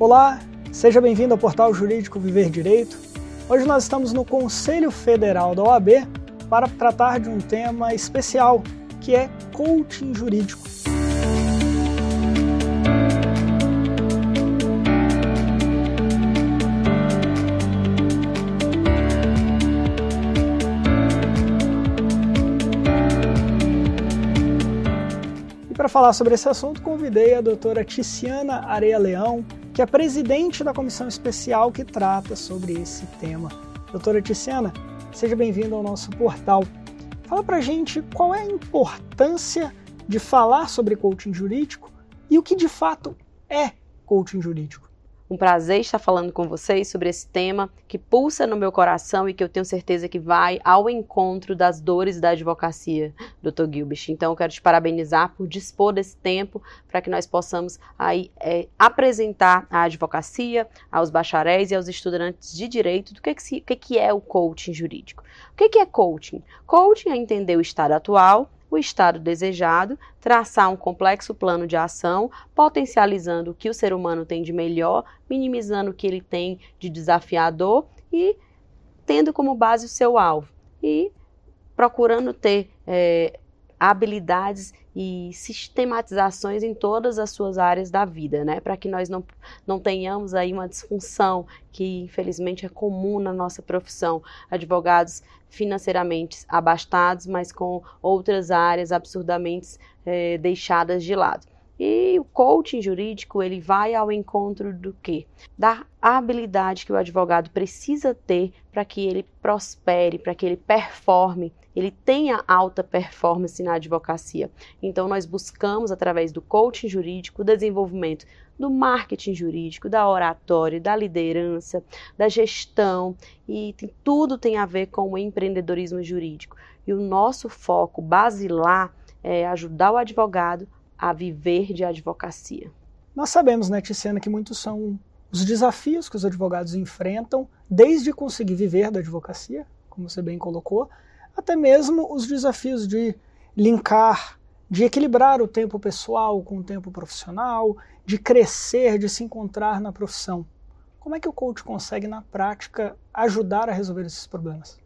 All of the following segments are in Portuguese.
Olá, seja bem-vindo ao portal Jurídico Viver Direito. Hoje nós estamos no Conselho Federal da OAB para tratar de um tema especial, que é coaching jurídico. para falar sobre esse assunto, convidei a doutora Ticiana Areia Leão, que é presidente da comissão especial que trata sobre esse tema. Doutora Ticiana, seja bem-vinda ao nosso portal. Fala pra gente qual é a importância de falar sobre coaching jurídico e o que de fato é coaching jurídico. Um prazer estar falando com vocês sobre esse tema que pulsa no meu coração e que eu tenho certeza que vai ao encontro das dores da advocacia, Dr. Gilbert. Então, eu quero te parabenizar por dispor desse tempo para que nós possamos aí é, apresentar a advocacia aos bacharéis e aos estudantes de direito do que, que, que é o coaching jurídico. O que, que é coaching? Coaching é entender o estado atual o estado desejado, traçar um complexo plano de ação, potencializando o que o ser humano tem de melhor, minimizando o que ele tem de desafiador e tendo como base o seu alvo. E procurando ter é, habilidades e sistematizações em todas as suas áreas da vida, né? Para que nós não, não tenhamos aí uma disfunção que infelizmente é comum na nossa profissão. Advogados financeiramente abastados, mas com outras áreas absurdamente é, deixadas de lado. E o coaching jurídico, ele vai ao encontro do quê? Da habilidade que o advogado precisa ter para que ele prospere, para que ele performe, ele tenha alta performance na advocacia. Então nós buscamos através do coaching jurídico o desenvolvimento do marketing jurídico, da oratória, da liderança, da gestão e tem, tudo tem a ver com o empreendedorismo jurídico. E o nosso foco basilar é ajudar o advogado a viver de advocacia. Nós sabemos, né, Tiziana, que muitos são os desafios que os advogados enfrentam, desde conseguir viver da advocacia, como você bem colocou, até mesmo os desafios de linkar, de equilibrar o tempo pessoal com o tempo profissional, de crescer, de se encontrar na profissão. Como é que o coach consegue, na prática, ajudar a resolver esses problemas?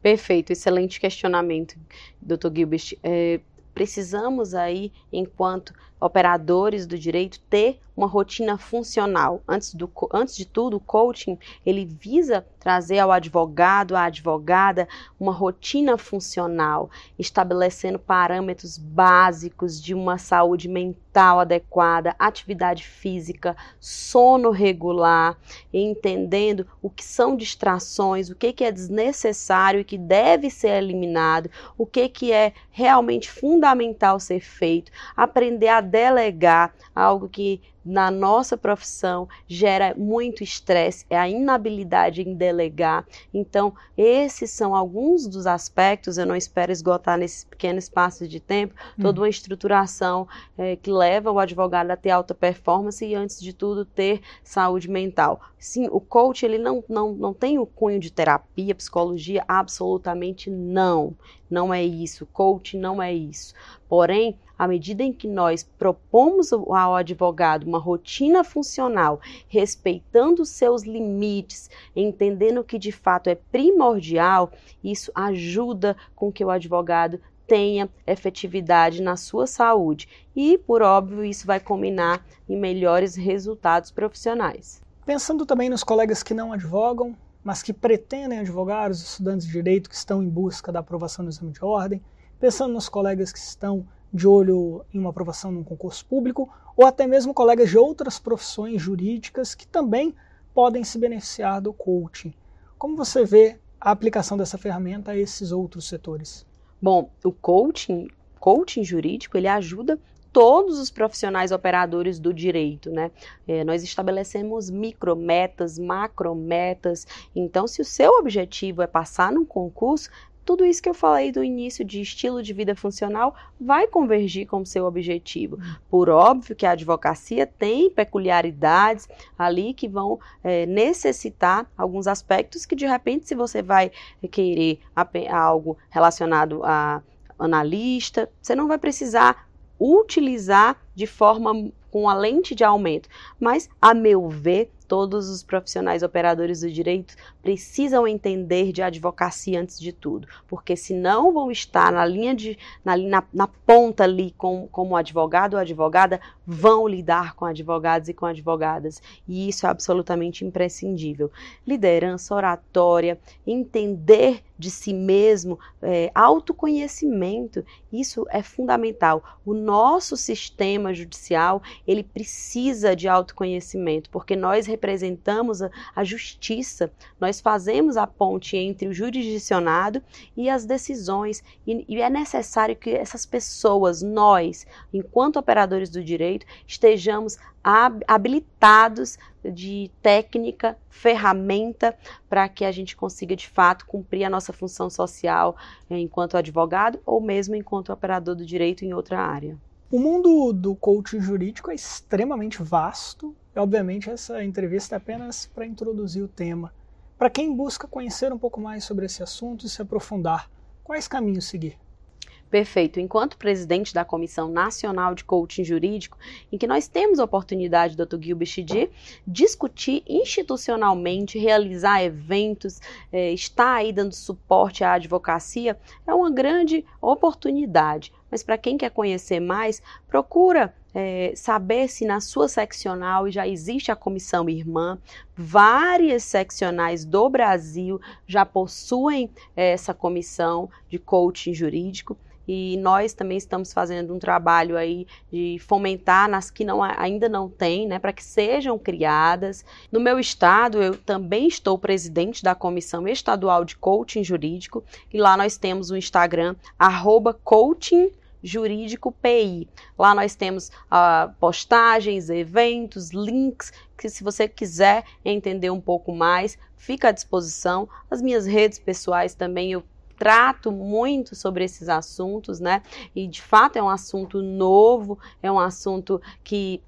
Perfeito, excelente questionamento, Dr. Gilbert. É, precisamos aí, enquanto operadores do direito, ter uma rotina funcional. Antes, do, antes de tudo, o coaching ele visa trazer ao advogado, à advogada, uma rotina funcional, estabelecendo parâmetros básicos de uma saúde mental adequada, atividade física, sono regular, entendendo o que são distrações, o que, que é desnecessário e que deve ser eliminado, o que, que é realmente fundamental ser feito, aprender a delegar algo que na nossa profissão gera muito estresse, é a inabilidade em delegar. Então, esses são alguns dos aspectos, eu não espero esgotar nesse pequeno espaço de tempo, hum. toda uma estruturação é, que leva o advogado a ter alta performance e, antes de tudo, ter saúde mental. Sim, o coach ele não, não, não tem o cunho de terapia, psicologia, absolutamente não. Não é isso. Coach não é isso. Porém, à medida em que nós propomos ao advogado uma rotina funcional, respeitando seus limites, entendendo que de fato é primordial, isso ajuda com que o advogado tenha efetividade na sua saúde e, por óbvio, isso vai combinar em melhores resultados profissionais. Pensando também nos colegas que não advogam, mas que pretendem advogar, os estudantes de direito que estão em busca da aprovação do exame de ordem, pensando nos colegas que estão de olho em uma aprovação num concurso público, ou até mesmo colegas de outras profissões jurídicas que também podem se beneficiar do coaching. Como você vê a aplicação dessa ferramenta a esses outros setores? Bom, o coaching, coaching jurídico, ele ajuda todos os profissionais operadores do direito, né? É, nós estabelecemos micrometas, macrometas. Então, se o seu objetivo é passar num concurso, tudo isso que eu falei do início de estilo de vida funcional vai convergir com o seu objetivo. Por óbvio que a advocacia tem peculiaridades ali que vão é, necessitar alguns aspectos que, de repente, se você vai querer algo relacionado a analista, você não vai precisar utilizar de forma com a lente de aumento. Mas, a meu ver, todos os profissionais operadores do direito precisam entender de advocacia antes de tudo, porque senão vão estar na linha de na, na, na ponta ali com, como advogado ou advogada, vão lidar com advogados e com advogadas, e isso é absolutamente imprescindível. Liderança oratória, entender de si mesmo, é, autoconhecimento, isso é fundamental. O nosso sistema judicial, ele precisa de autoconhecimento, porque nós representamos a, justiça, nós fazemos a ponte entre o jurisdicionado e as decisões, e, e é necessário que essas pessoas, nós, enquanto operadores do direito, estejamos habilitados de técnica, ferramenta para que a gente consiga de fato cumprir a nossa função social eh, enquanto advogado ou mesmo enquanto operador do direito em outra área. O mundo do coaching jurídico é extremamente vasto e, obviamente, essa entrevista é apenas para introduzir o tema. Para quem busca conhecer um pouco mais sobre esse assunto e se aprofundar, quais caminhos seguir? Perfeito. Enquanto presidente da Comissão Nacional de Coaching Jurídico, em que nós temos a oportunidade, Dr. Gilbert, de discutir institucionalmente, realizar eventos, é, estar aí dando suporte à advocacia, é uma grande oportunidade. Mas para quem quer conhecer mais, procura é, saber se na sua seccional já existe a comissão irmã. Várias seccionais do Brasil já possuem é, essa comissão de coaching jurídico e nós também estamos fazendo um trabalho aí de fomentar nas que não, ainda não tem, né, para que sejam criadas. No meu estado, eu também estou presidente da Comissão Estadual de Coaching Jurídico e lá nós temos o Instagram, arroba coaching Jurídico PI. Lá nós temos uh, postagens, eventos, links, que se você quiser entender um pouco mais, fica à disposição. As minhas redes pessoais também eu trato muito sobre esses assuntos, né? E de fato é um assunto novo, é um assunto que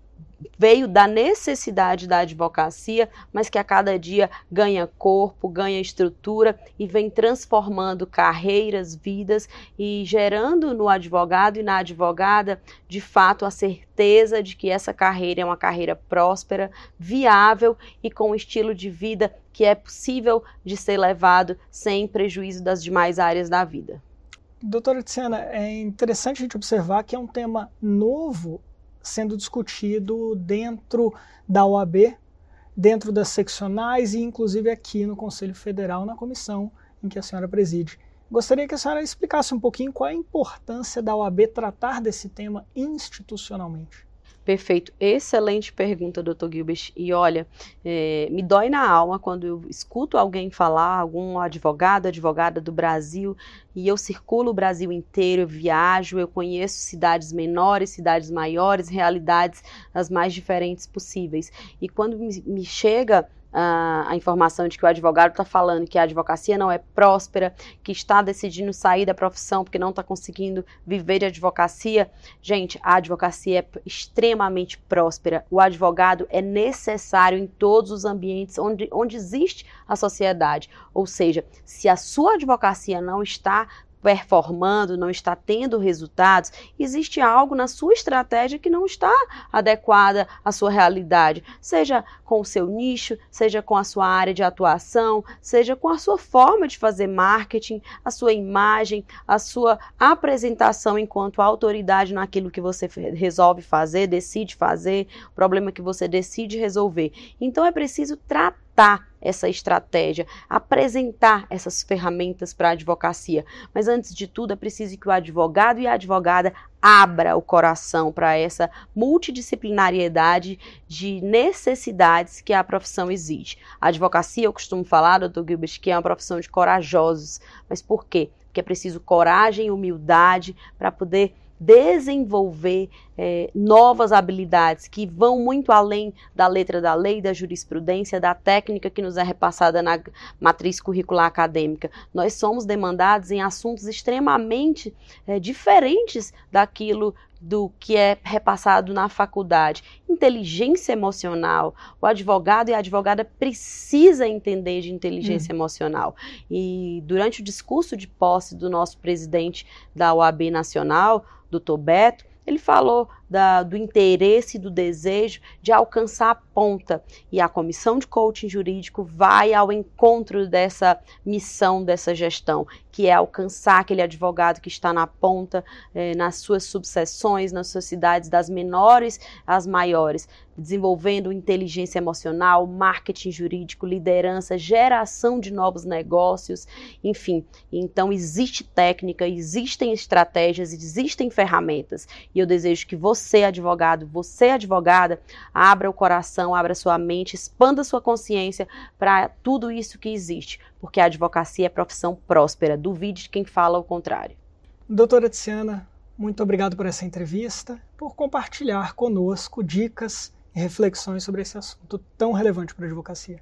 veio da necessidade da advocacia, mas que a cada dia ganha corpo, ganha estrutura e vem transformando carreiras, vidas e gerando no advogado e na advogada, de fato, a certeza de que essa carreira é uma carreira próspera, viável e com um estilo de vida que é possível de ser levado sem prejuízo das demais áreas da vida. Doutora Tiziana, é interessante a gente observar que é um tema novo sendo discutido dentro da OAB, dentro das seccionais e inclusive aqui no Conselho Federal, na comissão em que a senhora preside. Gostaria que a senhora explicasse um pouquinho qual é a importância da OAB tratar desse tema institucionalmente. Perfeito, excelente pergunta, doutor Gilbert. E olha, é, me dói na alma quando eu escuto alguém falar, algum advogado, advogada do Brasil, e eu circulo o Brasil inteiro, eu viajo, eu conheço cidades menores, cidades maiores, realidades as mais diferentes possíveis. E quando me, me chega a, informação de que o advogado está falando que a advocacia não é próspera, que está decidindo sair da profissão porque não está conseguindo viver de advocacia. Gente, a advocacia é extremamente próspera. O advogado é necessário em todos os ambientes onde, onde existe a sociedade. Ou seja, se a sua advocacia não está performando, não está tendo resultados, existe algo na sua estratégia que não está adequada à sua realidade, seja com o seu nicho, seja com a sua área de atuação, seja com a sua forma de fazer marketing, a sua imagem, a sua apresentação enquanto autoridade naquilo que você resolve fazer, decide fazer, problema que você decide resolver. Então é preciso tratar essa estratégia, apresentar essas ferramentas para a advocacia. Mas antes de tudo, é preciso que o advogado e a advogada abra o coração para essa multidisciplinariedade de necessidades que a profissão exige. A advocacia, eu costumo falar, doutor Gilbert, que é uma profissão de corajosos. Mas por quê? Porque é preciso coragem e humildade para poder desenvolver é, novas habilidades que vão muito além da letra da lei, da jurisprudência, da técnica que nos é repassada na matriz curricular acadêmica. Nós somos demandados em assuntos extremamente é, diferentes daquilo do que é repassado na faculdade. Inteligência emocional. O advogado e a advogada precisa entender de inteligência hum. emocional. E durante o discurso de posse do nosso presidente da OAB Nacional, doutor Beto, ele falou da, do interesse, do desejo de alcançar a ponta. E a comissão de coaching jurídico vai ao encontro dessa missão, dessa gestão, que é alcançar aquele advogado que está na ponta, eh, nas suas subseções, nas suas cidades, das menores às maiores, desenvolvendo inteligência emocional, marketing jurídico, liderança, geração de novos negócios, enfim. Então, existe técnica, existem estratégias, existem ferramentas. E eu desejo que você, advogado, você, advogada, abra o coração, abra sua mente, expanda sua consciência para tudo isso que existe, porque a advocacia é profissão próspera. Duvide de quem fala o contrário. Doutora Tiziana, muito obrigado por essa entrevista, por compartilhar conosco dicas e reflexões sobre esse assunto tão relevante para a advocacia.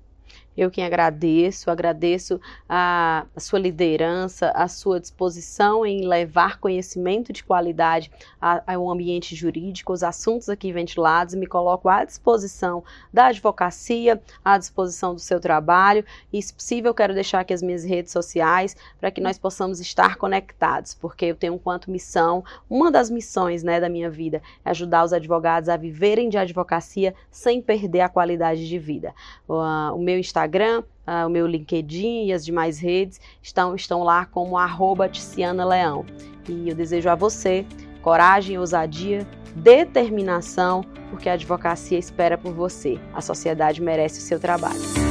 Eu quem agradeço, agradeço a, sua liderança, a sua disposição em levar conhecimento de qualidade ao ambiente jurídico, os assuntos aqui ventilados, me coloco à disposição da advocacia, à disposição do seu trabalho, e se possível quero deixar aqui as minhas redes sociais para que nós possamos estar conectados, porque eu tenho quanto missão, uma das missões né, da minha vida é ajudar os advogados a viverem de advocacia sem perder a qualidade de vida. O, o meu Instagram, uh, o meu LinkedIn e as demais redes estão, estão lá como arroba Ticiana Leão. E eu desejo a você coragem, ousadia, determinação, porque a advocacia espera por você. A sociedade merece o seu trabalho.